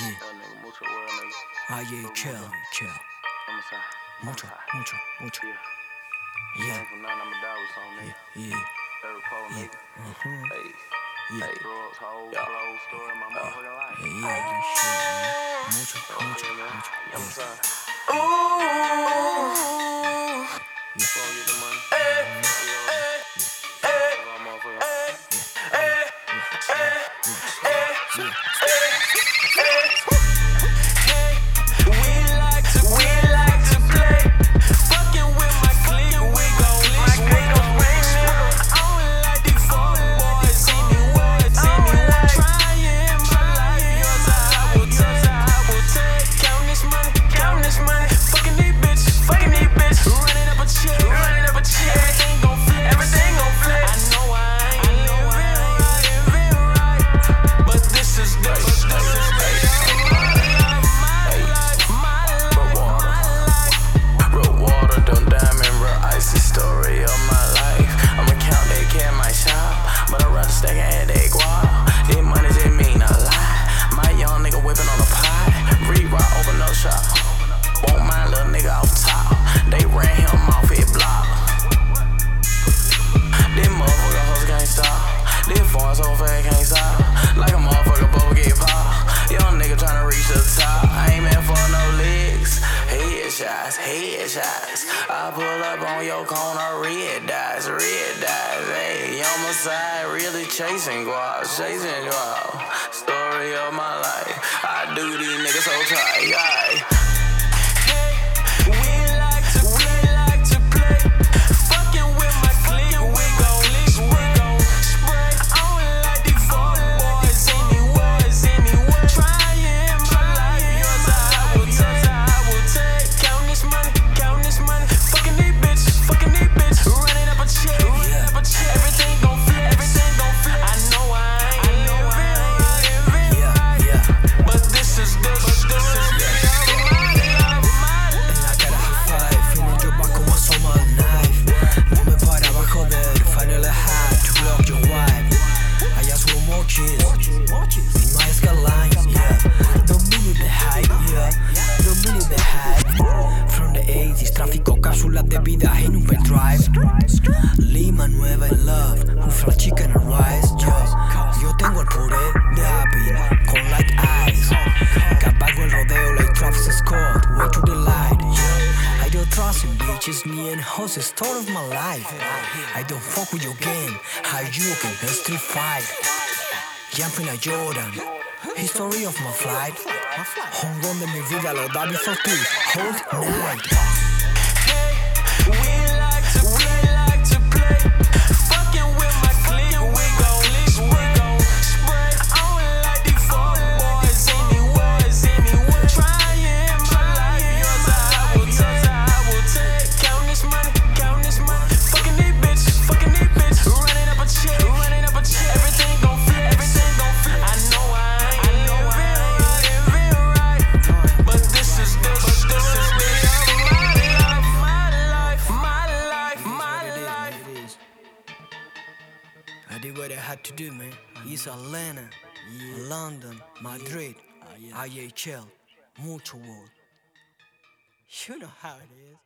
yeah. Maye Kel, Kel. Mucho, mucho, mucho. Yeah. Yeah, yeah. Yeah. Uh-huh. Yeah. Yeah. Yeah, yeah. Mucho, mucho, mucho. Yeah. yeah, Yeah. headshots. I pull up on your corner, red dots, red dots. Hey, on my side, really chasing guap, chasing guap. Story of my life. I do these niggas so tight. the hype From the 80s, tráfico, cápsulas de vida en un pendrive Lima nueva en love, un fried chicken and rice Yo, yo tengo el puré de Abby con like eyes. Capago el rodeo like Travis Scott, way to the light. Yeah. I don't trust in bitches, me and hoes, story of my life. I don't fuck with your game, how you can best fight. Jumping a Jordan, history of my flight. Hong on de mi vida, los Davies for two. Hold night. Hey, we like to play, like to play. I did what I had to do, man. It's Atlanta, yeah. London, Madrid, yeah. Ah, IHL, Mucho World. You know how it is.